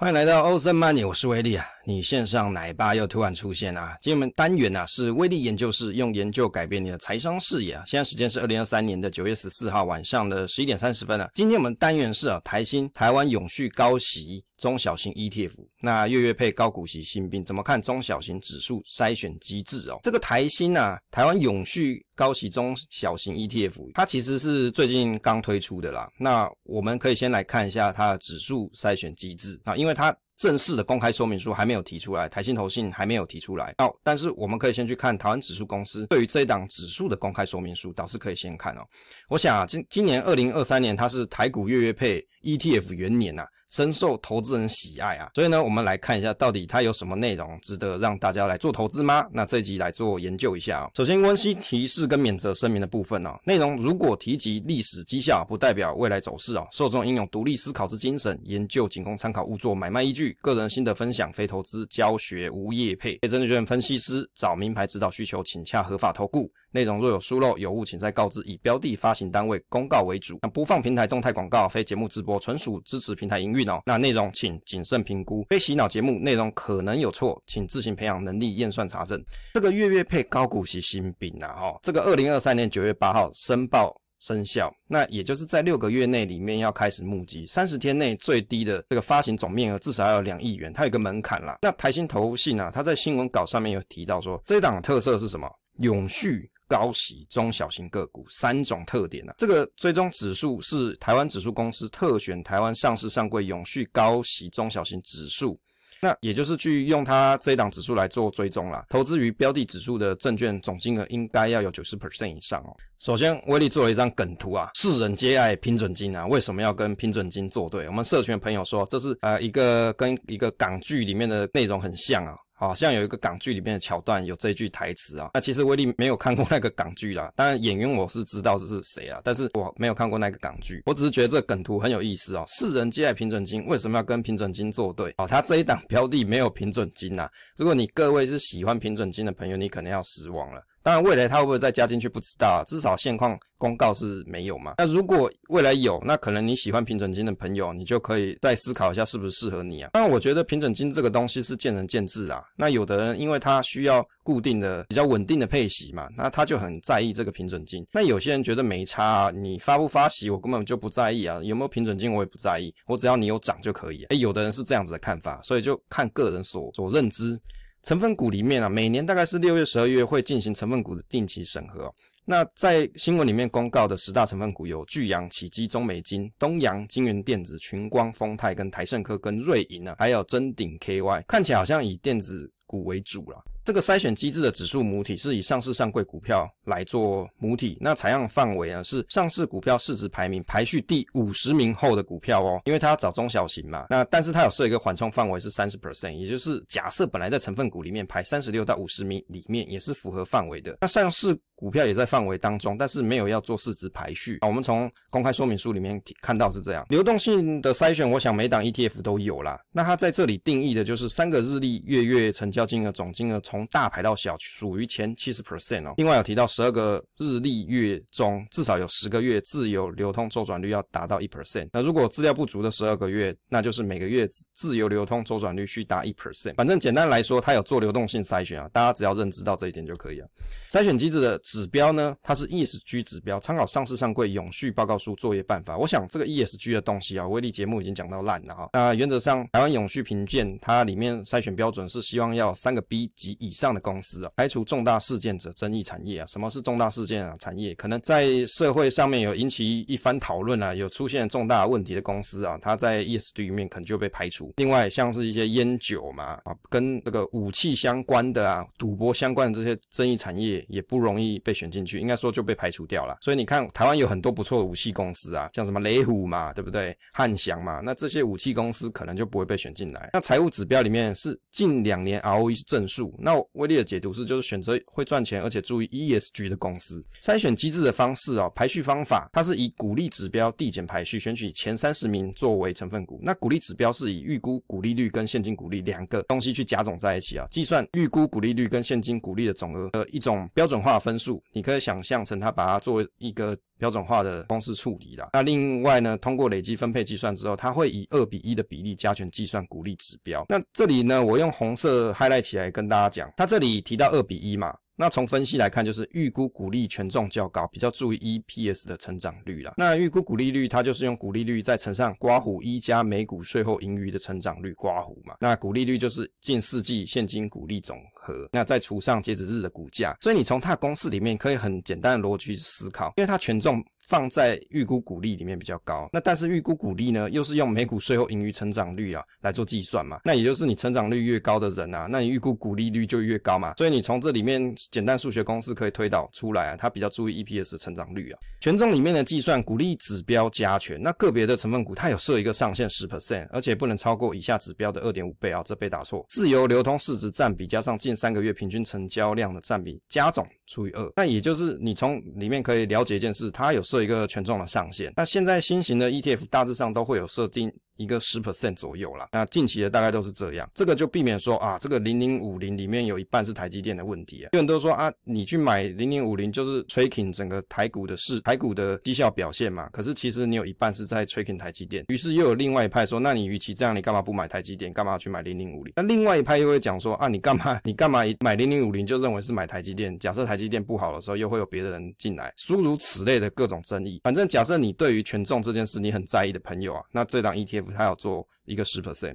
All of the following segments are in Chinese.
欢迎来到欧森 Money，我是威利啊。你线上奶爸又突然出现啊！今天我们单元啊是威利研究室，用研究改变你的财商视野啊。现在时间是二零二三年的九月十四号晚上的十一点三十分啊。今天我们单元是啊台新台湾永续高息中小型 ETF，那月月配高股息新兵，怎么看中小型指数筛选机制哦？这个台新啊台湾永续高息中小型 ETF，它其实是最近刚推出的啦。那我们可以先来看一下它的指数筛选机制啊，因为它。正式的公开说明书还没有提出来，台新投信还没有提出来。哦，但是我们可以先去看台湾指数公司对于这一档指数的公开说明书，倒是可以先看哦。我想啊，今今年二零二三年它是台股月月配 ETF 元年呐、啊。深受投资人喜爱啊，所以呢，我们来看一下到底它有什么内容值得让大家来做投资吗？那这一集来做研究一下哦。首先，温馨提示跟免责声明的部分哦，内容如果提及历史绩效，不代表未来走势哦。受众应有独立思考之精神，研究仅供参考，勿做买卖依据。个人心得分享，非投资教学，无业配。被证券分析师找名牌指导需求，请洽合法投顾。内容若有疏漏有误，请再告知。以标的发行单位公告为主。那播放平台动态广告，非节目直播，纯属支持平台营运哦。那内容请谨慎评估。非洗脑节目，内容可能有错，请自行培养能力验算查证。这个月月配高股息新兵啊，哈，这个二零二三年九月八号申报生效，那也就是在六个月内里面要开始募集，三十天内最低的这个发行总面额至少要有两亿元，它有个门槛啦。那台新投信啊，它在新闻稿上面有提到说，这一档特色是什么？永续。高息中小型个股三种特点啊，这个追踪指数是台湾指数公司特选台湾上市上柜永续高息中小型指数，那也就是去用它这一档指数来做追踪啦。投资于标的指数的证券总金额应该要有九十 percent 以上哦。首先，威利做了一张梗图啊，世人皆爱平准金啊，为什么要跟平准金作对？我们社群的朋友说，这是呃一个跟一个港剧里面的内容很像啊。好像有一个港剧里面的桥段有这句台词啊，那其实威力没有看过那个港剧啦，当然演员我是知道这是谁啊，但是我没有看过那个港剧，我只是觉得这个梗图很有意思哦。世人皆爱平准金，为什么要跟平准金作对？哦，他这一档标的没有平准金呐。如果你各位是喜欢平准金的朋友，你可能要失望了。当然，未来它会不会再加进去不知道，至少现况公告是没有嘛。那如果未来有，那可能你喜欢平准金的朋友，你就可以再思考一下是不是适合你啊。当然，我觉得平准金这个东西是见仁见智啊。那有的人因为他需要固定的、比较稳定的配息嘛，那他就很在意这个平准金。那有些人觉得没差啊，你发不发息我根本就不在意啊，有没有平准金我也不在意，我只要你有涨就可以。诶，有的人是这样子的看法，所以就看个人所所认知。成分股里面啊，每年大概是六月、十二月会进行成分股的定期审核。那在新闻里面公告的十大成分股有巨阳、启基、中美金、东阳、金源电子、群光、丰泰跟台盛科跟瑞银啊，还有臻鼎 KY，看起来好像以电子股为主了。这个筛选机制的指数母体是以上市上柜股票来做母体，那采样范围呢是上市股票市值排名排序第五十名后的股票哦，因为它要找中小型嘛。那但是它有设一个缓冲范围是三十 percent，也就是假设本来在成分股里面排三十六到五十名里面也是符合范围的。那上市股票也在范围当中，但是没有要做市值排序啊。我们从公开说明书里面看到是这样，流动性的筛选，我想每档 ETF 都有啦。那它在这里定义的就是三个日历月月成交金额总金额从大排到小，属于前七十 percent 哦。另外有提到十二个日历月中至少有十个月自由流通周转率要达到一 percent。那如果资料不足的十二个月，那就是每个月自由流通周转率需达一 percent。反正简单来说，它有做流动性筛选啊，大家只要认知到这一点就可以了。筛选机制的。指标呢，它是 ESG 指标，参考上市上柜永续报告书作业办法。我想这个 ESG 的东西啊，威力节目已经讲到烂了哈。那原则上，台湾永续评鉴它里面筛选标准是希望要三个 B 及以上的公司啊，排除重大事件者争议产业啊。什么是重大事件啊？产业可能在社会上面有引起一番讨论啊，有出现重大问题的公司啊，它在 ESG 里面可能就被排除。另外，像是一些烟酒嘛啊，跟这个武器相关的啊，赌博相关的这些争议产业也不容易。被选进去，应该说就被排除掉了。所以你看，台湾有很多不错的武器公司啊，像什么雷虎嘛，对不对？汉翔嘛，那这些武器公司可能就不会被选进来。那财务指标里面是近两年 ROE 是正数。那威力的解读是，就是选择会赚钱而且注意 ESG 的公司。筛选机制的方式啊，排序方法，它是以股利指标递减排序，选取前三十名作为成分股。那股利指标是以预估股利率跟现金股利两个东西去加总在一起啊，计算预估股利率跟现金股利的总额的一种标准化分数。你可以想象成它把它作为一个标准化的公式处理啦。那另外呢，通过累积分配计算之后，它会以二比一的比例加权计算股利指标。那这里呢，我用红色 highlight 起来跟大家讲，它这里提到二比一嘛。那从分析来看，就是预估股利权重较高，比较注意 EPS 的成长率啦。那预估股利率，它就是用股利率再乘上刮胡一加每股税后盈余的成长率刮胡嘛。那股利率就是近四季现金股利总和，那再除上截止日的股价。所以你从它的公式里面可以很简单的逻辑思考，因为它权重。放在预估股利里面比较高，那但是预估股利呢，又是用每股税后盈余成长率啊来做计算嘛，那也就是你成长率越高的人啊，那你预估股利率就越高嘛，所以你从这里面简单数学公式可以推导出来啊，它比较注意 EPS 成长率啊。权重里面的计算股利指标加权，那个别的成分股它有设一个上限十 percent，而且不能超过以下指标的二点五倍啊，这被打错。自由流通市值占比加上近三个月平均成交量的占比加总除以二，那也就是你从里面可以了解一件事，它有设一个权重的上限。那现在新型的 ETF 大致上都会有设定。一个十 percent 左右啦，那近期的大概都是这样，这个就避免说啊，这个零零五零里面有一半是台积电的问题啊。有人都说啊，你去买零零五零就是 tracking 整个台股的市台股的绩效表现嘛，可是其实你有一半是在 tracking 台积电。于是又有另外一派说，那你与其这样，你干嘛不买台积电，干嘛去买零零五零？那另外一派又会讲说啊，你干嘛你干嘛买零零五零就认为是买台积电？假设台积电不好的时候，又会有别的人进来，诸如此类的各种争议。反正假设你对于权重这件事你很在意的朋友啊，那这档 ETF 它要做。一个十 percent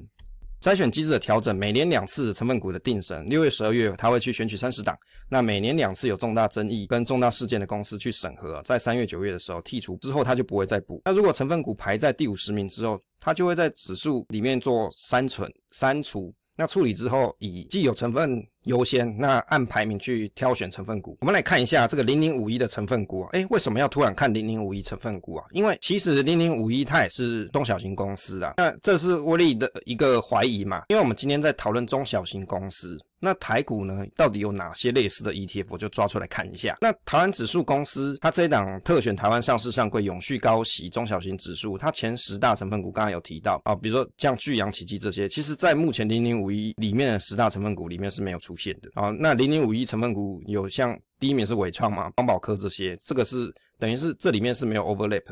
筛选机制的调整，每年两次成分股的定审，六月、十二月他会去选取三十档，那每年两次有重大争议跟重大事件的公司去审核，在三月、九月的时候剔除之后，他就不会再补。那如果成分股排在第五十名之后，他就会在指数里面做删存、删除。那处理之后，以既有成分优先，那按排名去挑选成分股。我们来看一下这个零零五一的成分股啊，诶，为什么要突然看零零五一成分股啊？因为其实零零五一它也是中小型公司啊。那这是威力的一个怀疑嘛？因为我们今天在讨论中小型公司。那台股呢，到底有哪些类似的 ETF？我就抓出来看一下。那台湾指数公司，它这一档特选台湾上市上柜永续高息中小型指数，它前十大成分股刚刚有提到啊，比如说像巨阳、奇迹这些，其实在目前零零五一里面的十大成分股里面是没有出现的啊。那零零五一成分股有像第一名是伟创嘛、邦宝科这些，这个是等于是这里面是没有 overlap。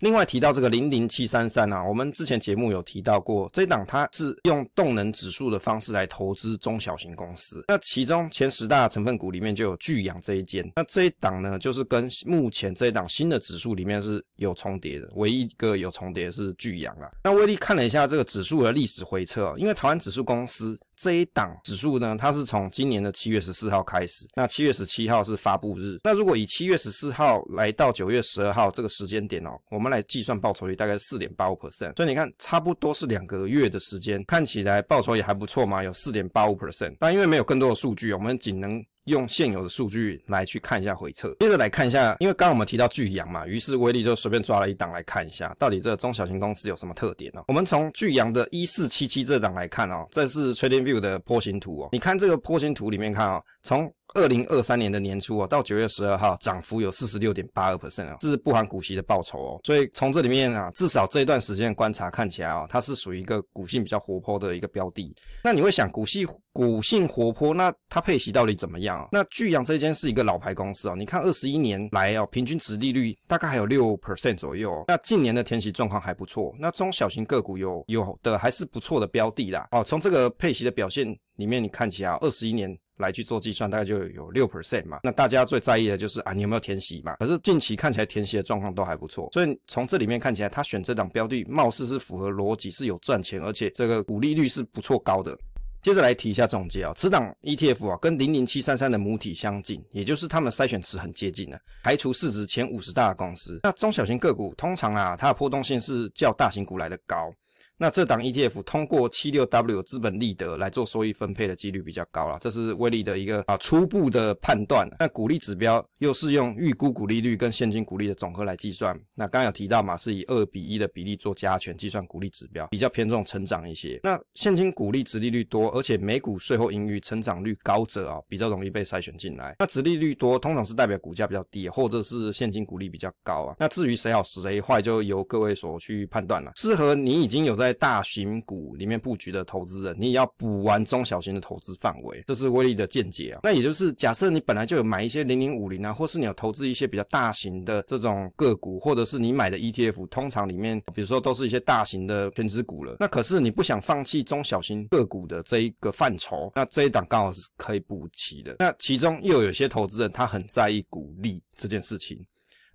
另外提到这个零零七三三啊，我们之前节目有提到过，这一档它是用动能指数的方式来投资中小型公司。那其中前十大成分股里面就有聚阳这一间。那这一档呢，就是跟目前这一档新的指数里面是有重叠的，唯一一个有重叠是聚阳啊。那威力看了一下这个指数的历史回测，因为台湾指数公司。这一档指数呢，它是从今年的七月十四号开始，那七月十七号是发布日。那如果以七月十四号来到九月十二号这个时间点哦，我们来计算报酬率大概四点八五 percent。所以你看，差不多是两个月的时间，看起来报酬也还不错嘛，有四点八五 percent。但因为没有更多的数据，我们仅能。用现有的数据来去看一下回撤，接着来看一下，因为刚刚我们提到巨阳嘛，于是威力就随便抓了一档来看一下，到底这中小型公司有什么特点呢？我们从巨阳的一四七七这档来看哦，这是 TradingView 的波形图哦，你看这个波形图里面看哦，从二零二三年的年初哦，到九月十二号，涨幅有四十六点八二 percent 哦，这是不含股息的报酬哦。所以从这里面啊，至少这一段时间观察看起来哦，它是属于一个股性比较活泼的一个标的。那你会想，股息股性活泼，那它配息到底怎么样？那聚阳这间是一个老牌公司哦，你看二十一年来哦，平均殖利率大概还有六 percent 左右。那近年的填息状况还不错，那中小型个股有有的还是不错的标的啦。哦，从这个配息的表现里面，你看起来二十一年。来去做计算，大概就有六 percent 嘛。那大家最在意的就是啊，你有没有填息嘛？可是近期看起来填息的状况都还不错，所以从这里面看起来，他选这档标的，貌似是符合逻辑，是有赚钱，而且这个股利率是不错高的。接着来提一下总结啊，此档 ETF 啊，跟零零七三三的母体相近，也就是他们筛选池很接近的，排除市值前五十大的公司。那中小型个股通常啊，它的波动性是较大型股来的高。那这档 ETF 通过七六 W 资本利得来做收益分配的几率比较高啦，这是威力的一个啊初步的判断。那股利指标又是用预估股利率跟现金股利的总和来计算。那刚刚有提到嘛，是以二比一的比例做加权计算股利指标，比较偏重成长一些。那现金股利殖利率多，而且每股税后盈余成长率高者啊，比较容易被筛选进来。那殖利率多通常是代表股价比较低，或者是现金股利比较高啊。那至于谁好谁坏，就由各位所去判断了。适合你已经有在在大型股里面布局的投资人，你也要补完中小型的投资范围，这是威力的见解啊。那也就是假设你本来就有买一些零零五零啊，或是你有投资一些比较大型的这种个股，或者是你买的 ETF，通常里面比如说都是一些大型的偏值股了。那可是你不想放弃中小型个股的这一个范畴，那这一档刚好是可以补齐的。那其中又有些投资人他很在意股利这件事情。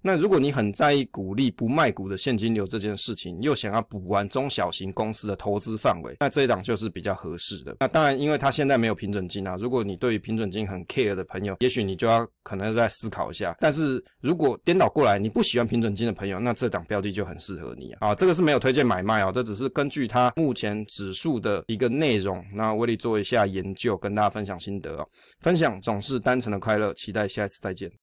那如果你很在意股利不卖股的现金流这件事情，又想要补完中小型公司的投资范围，那这一档就是比较合适的。那当然，因为它现在没有平准金啊。如果你对于平准金很 care 的朋友，也许你就要可能再思考一下。但是如果颠倒过来，你不喜欢平准金的朋友，那这档标的就很适合你啊。啊，这个是没有推荐买卖啊，这只是根据它目前指数的一个内容，那威利做一下研究，跟大家分享心得啊。分享总是单纯的快乐，期待下一次再见。